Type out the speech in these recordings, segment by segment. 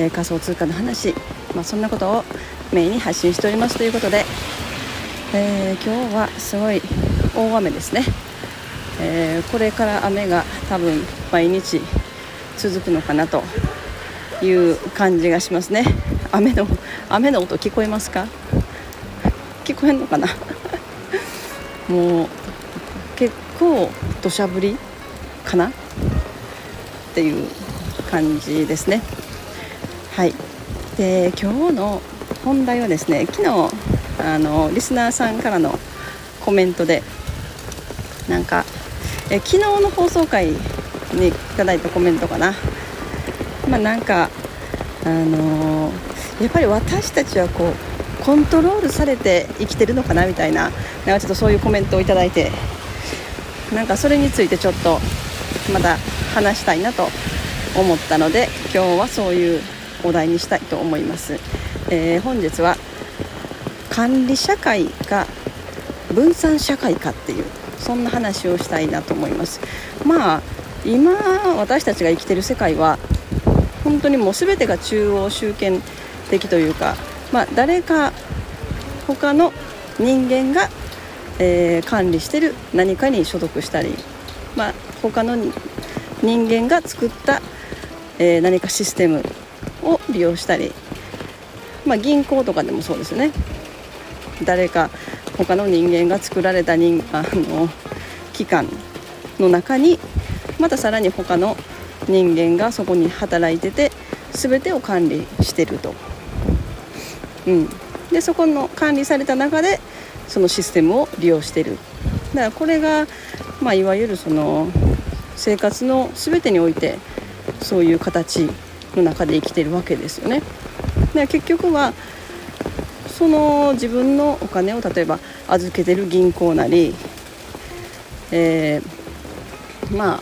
えー、仮想通貨の話、まあ、そんなことをメインに発信しておりますということで、えー、今日はすごい大雨ですね、えー、これから雨が多分毎日続くのかなという感じがしますね。雨の雨の音聞こえますか？聞こえんのかな？もう結構土砂降りかな？っていう感じですね。はい。で今日の本題はですね昨日あのリスナーさんからのコメントでなんかえ昨日の放送回にいただいたコメントかな。まあなんかあのー、やっぱり私たちはこうコントロールされて生きてるのかなみたいななんかちょっとそういうコメントを頂いてなんかそれについてちょっとまた話したいなと思ったので今日はそういうお題にしたいと思います。えー、本日は管理社会か分散社会かっていうそんな話をしたいなと思いますまあ今私たちが生きてる世界は本当にもう全てが中央集権的というか、まあ、誰か他の人間が、えー、管理してる何かに所属したり、まあ、他の人間が作った、えー、何かシステムを利用したりまあ、銀行とかでもそうですよね。誰か他の人間が作られた人あの機関の中にまたさらに他の人間がそこに働いてて全てを管理してると、うん、でそこの管理された中でそのシステムを利用してる。だからこれが、まあ、いわゆるその生活の全てにおいてそういう形の中で生きてるわけですよね。で結局はその自分のお金を例えば預けてる銀行なり、えー、まあ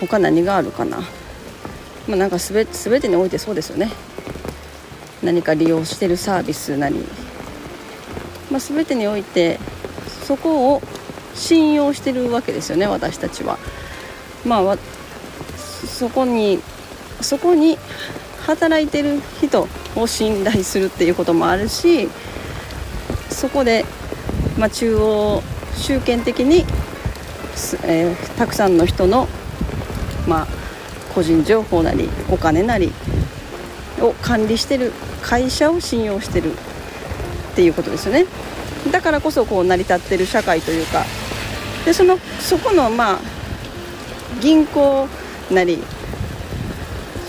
他何があるかな、まあ、なんか全全てにおいてそうですよね何か利用してるサービスなり、まあ、全てにおいてそこを信用してるわけですよね私たちは。まあそこにそこに働いてる人を信頼するっていうこともあるしそこで、まあ、中央集権的に、えー、たくさんの人の、まあ、個人情報なりお金なりを管理してる会社を信用してるっていうことですよね。だからこそこう成り立ってる社会というか。でそのそこのまあ銀行なり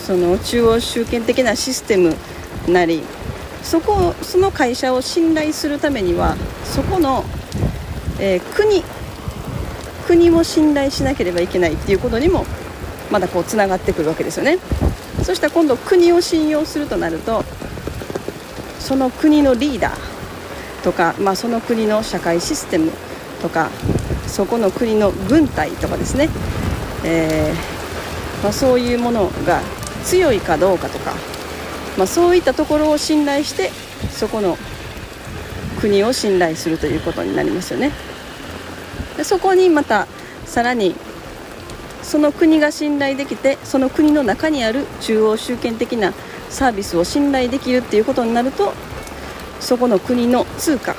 その中央集権的なシステムなりそこその会社を信頼するためにはそこの、えー、国国を信頼しなければいけないっていうことにもまだこうつながってくるわけですよね。そしたら今度国を信用するとなるとその国のリーダーとか、まあ、その国の社会システムとかそこの国の軍隊とかですね、えーまあ、そういうものが強いかどうかとか、まあ、そういったところを信頼してそこの国を信頼するということになりますよね。でそこにまたさらにその国が信頼できてその国の中にある中央集権的なサービスを信頼できるっていうことになるとそこの国の通貨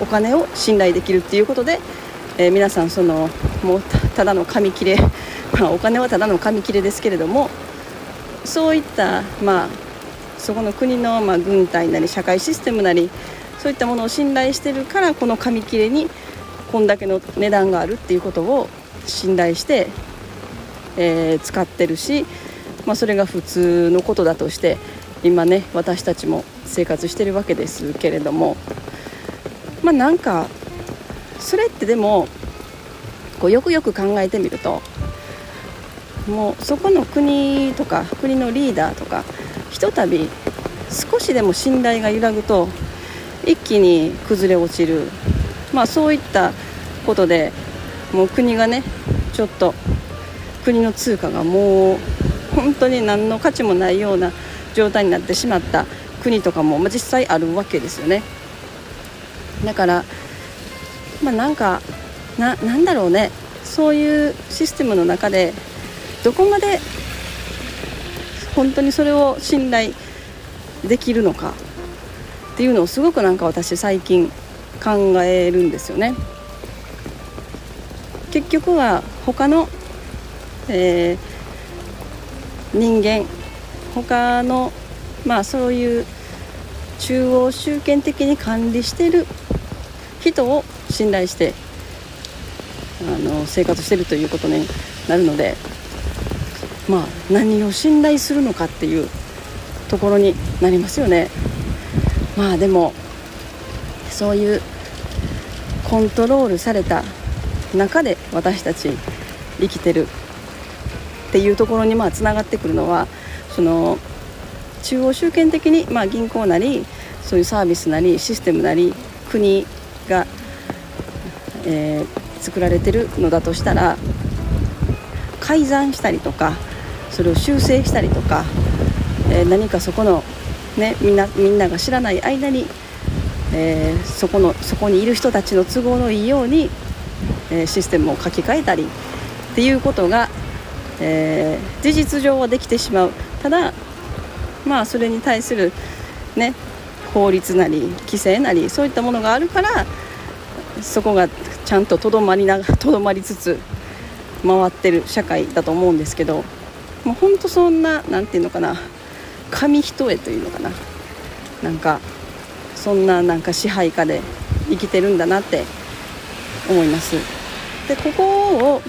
お金を信頼できるっていうことで、えー、皆さんそのもうただの紙切れ、まあ、お金はただの紙切れですけれどもそういった、まあ、そこの国の、まあ、軍隊なり社会システムなりそういったものを信頼してるからこの紙切れにこんだけの値段があるっていうことを信頼して、えー、使ってるし、まあ、それが普通のことだとして今ね私たちも生活してるわけですけれどもまあなんかそれってでもこうよくよく考えてみるともうそこの国とか国のリーダーとかひとたび少しでも信頼が揺らぐと一気に崩れ落ちる、まあ、そういったことでもう国がねちょっと国の通貨がもう本当に何の価値もないような状態になってしまった国とかも、まあ、実際あるわけですよね。だからまあなんかななんだろうね。そういうシステムの中でどこまで本当にそれを信頼できるのかっていうのをすごくなんか私最近考えるんですよね。結局は他の、えー、人間他のまあそういう中央集権的に管理してる人を信頼してあの生活してるということになるのでまあ何を信頼するのかっていうところになりますよね。まあでもそういうコントロールされた中で私たち生きてるっていうところにまあつながってくるのはその中央集権的に、まあ、銀行なりそういうサービスなりシステムなり国が、えー、作られてるのだとしたら改ざんしたりとかそれを修正したりとか、えー、何かそこの、ね、みんなみんなが知らない間に、えー、そこのそこにいる人たちの都合のいいように、えシステムを書き換えたりっていうことが、え事実上はできてしまう。ただまあそれに対するね法律なり規制なりそういったものがあるからそこがちゃんととどまりなとどまりつつ回ってる社会だと思うんですけどもうほんとそんな何て言うのかな。紙一重というのかな。なんかそんななんか支配下で生きてるんだなって思います。でここを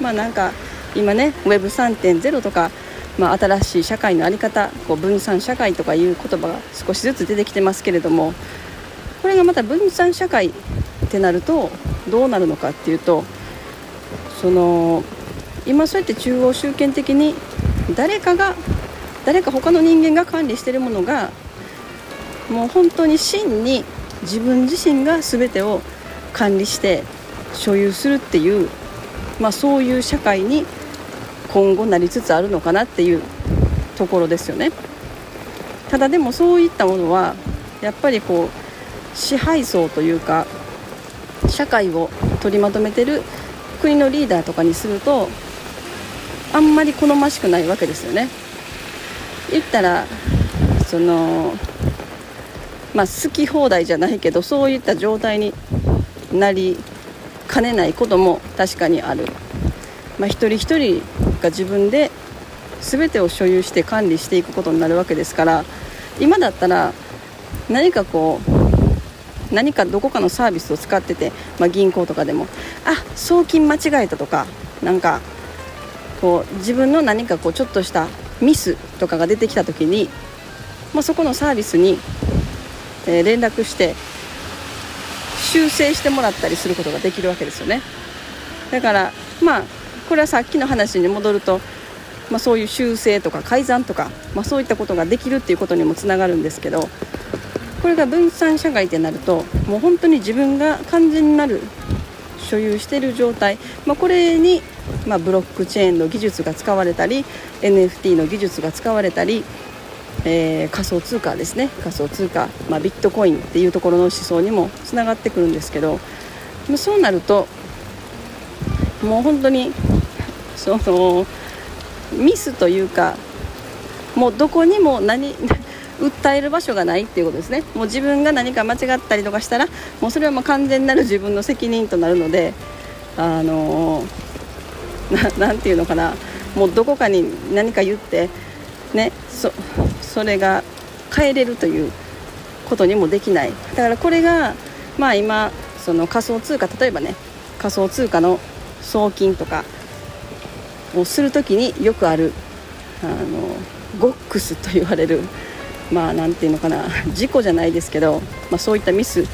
まあなんか今ね Web3.0 とかまあ、新しい社会の在り方こう分散社会とかいう言葉が少しずつ出てきてますけれどもこれがまた分散社会ってなるとどうなるのかっていうとその今そうやって中央集権的に誰かが誰か他の人間が管理しているものがもう本当に真に自分自身が全てを管理して所有するっていう、まあ、そういう社会に今後なりつつあるのかなっていうところですよね。ただでもそういったものはやっぱりこう支配層というか社会を取りまとめてる国のリーダーとかにするとあんまり好ましくないわけですよね。言ったらそのまあ好き放題じゃないけどそういった状態になりかねないことも確かにある、まあ、一人一人が自分で全てを所有して管理していくことになるわけですから今だったら何かこう何かどこかのサービスを使ってて、まあ、銀行とかでもあ送金間違えたとかなんかこう自分の何かこうちょっとしたミスとかが出てきた時に、まあ、そこのサービスに、えー、連絡して修正してもらったりすることができるわけですよね。だからまあこれはさっきの話に戻ると、まあ、そういう修正とか改ざんとか、まあ、そういったことができるっていうことにもつながるんですけどこれが分散社会ってなるともう本当に自分が完全になる所有している状態、まあ、これに、まあ、ブロックチェーンの技術が使われたり NFT の技術が使われたり、えー、仮想通貨ですね。仮想通貨、まあ、ビットコインっていうところの思想にもつながってくるんですけどそうなるともう本当にそのミスというかもうどこにも何 訴える場所がないっていうことですね。もう自分が何か間違ったりとかしたらもうそれはもう完全なる自分の責任となるのであのな て言うのかな。もうどこかに何か言ってねそそれが変えれるということにもできない。だからこれがまあ今その仮想通貨例えばね仮想通貨の送金とかをする時によくあるあのゴックスと言われるまあ何て言うのかな事故じゃないですけど、まあ、そういったミス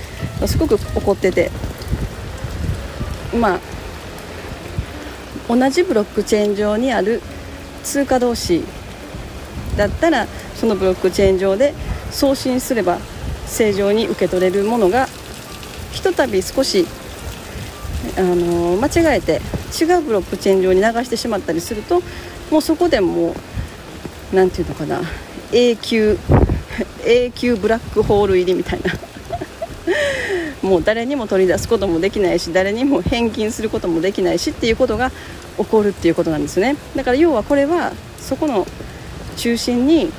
がすごく起こっててまあ同じブロックチェーン上にある通貨同士だったらそのブロックチェーン上で送信すれば正常に受け取れるものがひとたび少しあの間違えて違うブロックチェーン上に流してしまったりするともうそこでもう何て言うのかな永久永久ブラックホール入りみたいな。もう誰にも取り出すこともできないし誰にも返金することもできないしっていうことが起こるっていうことなんですね。だから要はこれはそこの中心に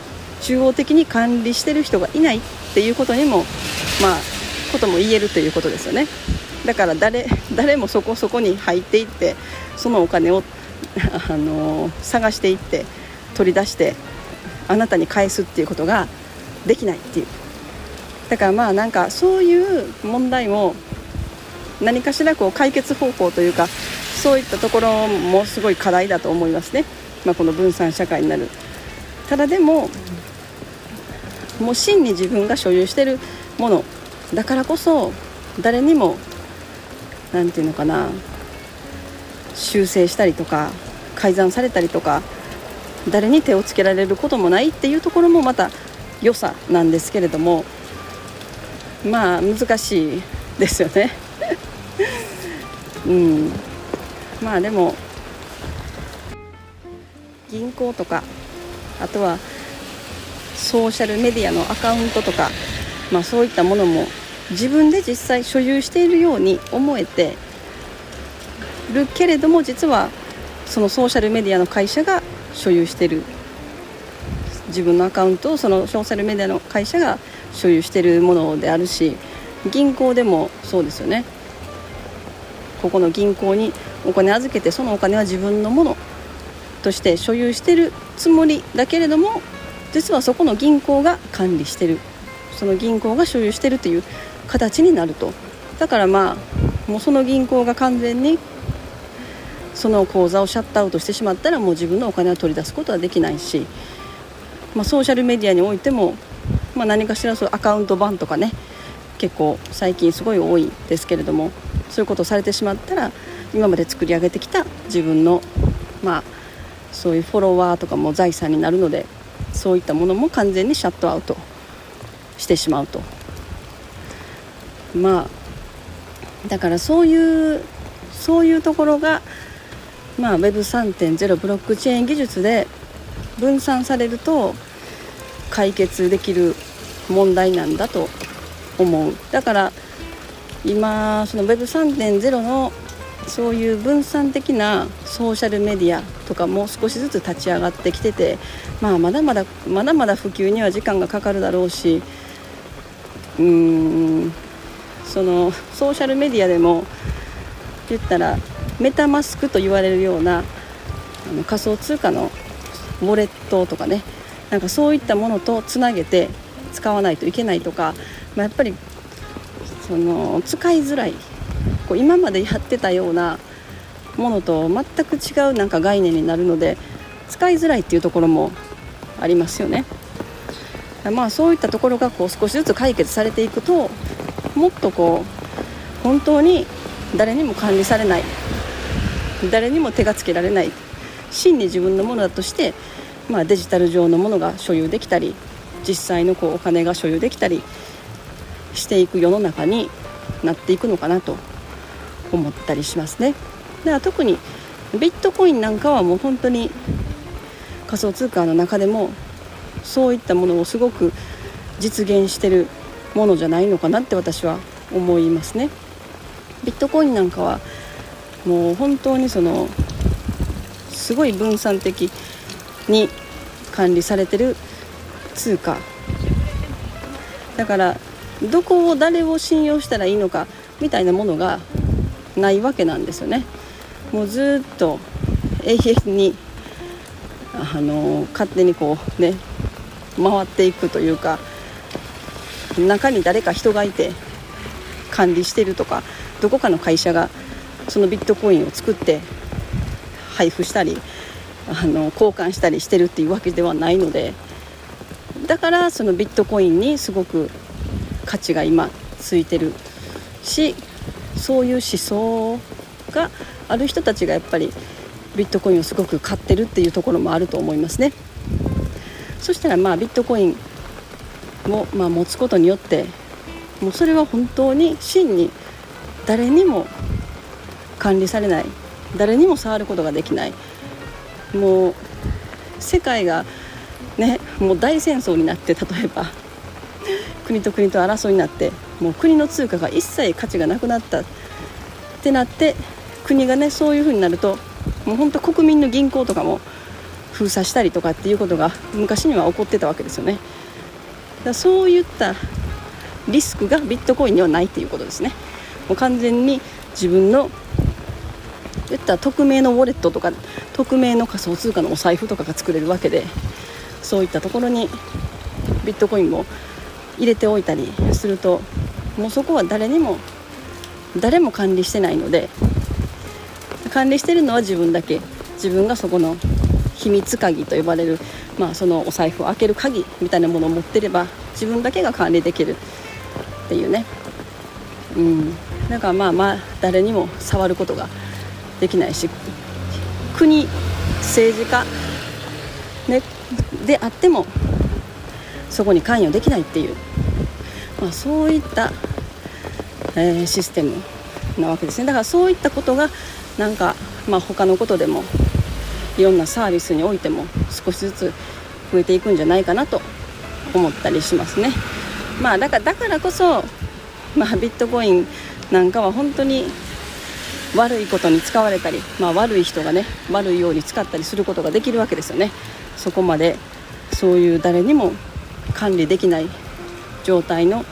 中央的に管理してる人がいないっていうことにもまあことも言えるということですよね。だから誰誰もそこそこに入っていってそのお金を あの探していって取り出してあなたに返すっていうことができないっていう。だからまあなんかそういう問題も何かしらこう解決方法というかそういったところもすごい課題だと思いますね、まあ、この分散社会になる。ただでももう真に自分が所有してるものだからこそ誰にも何て言うのかな修正したりとか改ざんされたりとか誰に手をつけられることもないっていうところもまた良さなんですけれどもまあ難しいですよね。うん。まあでも銀行とかあとはソーシャルメディアのアカウントとか、まあ、そういったものも自分で実際所有しているように思えてるけれども実はそのソーシャルメディアの会社が所有してる。自分のアカウントをそのソーシャルメディアの会社が所有してるものであるし銀行でもそうですよね。ここの銀行にお金預けてそのお金は自分のものとして所有してるつもりだけれども実はそこの銀行が管理してる。その銀行が所有してるという形になると。だからまあもうその銀行が完全にその口座をシャットアウトしてしまったらもう自分のお金を取り出すことはできないし、まあ、ソーシャルメディアにおいても、まあ、何かしらそうアカウント BAN とかね結構最近すごい多いですけれどもそういうことをされてしまったら今まで作り上げてきた自分のまあそういうフォロワーとかも財産になるのでそういったものも完全にシャットアウトしてしまうと。まあだからそういうそういうところがまあ、Web3.0 ブロックチェーン技術で分散されると解決できる問題なんだと思う。だから今その Web3.0 のそういう分散的なソーシャルメディアとかも少しずつ立ち上がってきてて、まあ、まだまだまだまだ普及には時間がかかるだろうしうーんそのソーシャルメディアでも言ったらメタマスクと言われるようなあの仮想通貨のウォレットとかねなんかそういったものとつなげて使わないといけないとか、まあ、やっぱりその使いづらい。こう今までやってたようなものと全く違うなんか概念になるので使いづらいっていうところもありますよね。まあそういったところがこう少しずつ解決されていくともっとこう本当に誰にも管理されない。誰にも手がつけられない。真に自分のものだとして、まあ、デジタル上のものが所有できたり実際のこうお金が所有できたりしていく世の中になっていくのかなと思ったりしますね。だから特にビットコインなんかはもう本当に仮想通貨の中でもそういったものをすごく実現してるものじゃないのかなって私は思いますね。ビットコインなんかはもう本当にそのすごい分散的に管理されてる通貨。だからどこを誰を信用したらいいのかみたいなものがないわけなんですよね。もうずっと永遠にあの勝手にこうね回っていくというか中に誰か人がいて管理してるとかどこかの会社がそのビットコインを作って配布したりあの交換したりしてるっていうわけではないのでだからそのビットコインにすごく価値が今ついてるしそういう思想がある人たちがやっぱりビットコインをすごく買ってるっていうところもあると思いますね。そしたらまあビットコインをま持つことによってもうそれは本当に真に誰にも管理されない誰にも触ることができないもう世界がねもう大戦争になって例えば 国と国と争いになってもう国の通貨が一切価値がなくなったってなって国がねそういうふうになるともう本当国民の銀行とかも封鎖したりとかっていうことが昔には起こってたわけですよね。だそういったリスクがビットコインにはないっていうことですね。もう完全に自分の言ったら匿名のウォレットとか匿名の仮想通貨のお財布とかが作れるわけでそういったところにビットコインも入れておいたりするともうそこは誰にも誰も管理してないので管理してるのは自分だけ自分がそこの秘密鍵と呼ばれる、まあ、そのお財布を開ける鍵みたいなものを持ってれば自分だけが管理できるっていうね。うん。だからまあまあ誰にも触ることができないし国政治家、ね、であってもそこに関与できないっていう、まあ、そういった、えー、システムなわけですねだからそういったことがなんか、まあ、他のことでもいろんなサービスにおいても少しずつ増えていくんじゃないかなと思ったりしますね。まあ、だからだからこそ、まあ、ビットコインなんかは本当に悪いことに使われたり、まあ、悪い人がね悪いように使ったりすることができるわけですよね。そこまでそういう誰にも管理できない状態の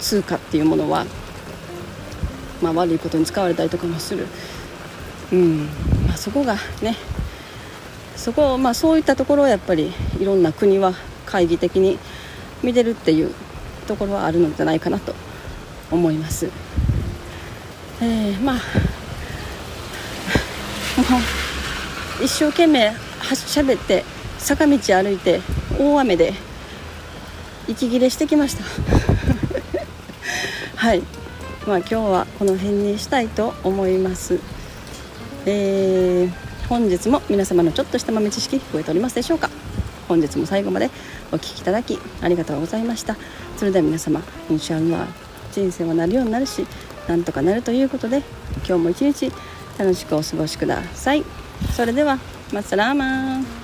通貨っていうものは、まあ、悪いことに使われたりとかもする、うん。まあ、そこがねそこまあ、そういったところをやっぱりいろんな国は懐疑的に見てるっていうところはあるのじゃないかなと思います。えー、まあ 一生懸命しゃべって坂道歩いて大雨で息切れしてきました。はい。まあ今日はこの辺にしたいと思います。えー、本日も皆様のちょっとした豆知識聞こえておりますでしょうか。本日も最後までお聴きいただきありがとうございました。それでは皆様インシャンラ人生はなるようになるしなんとかなるということで今日も一日楽しくお過ごしください。それではマッサラーマン。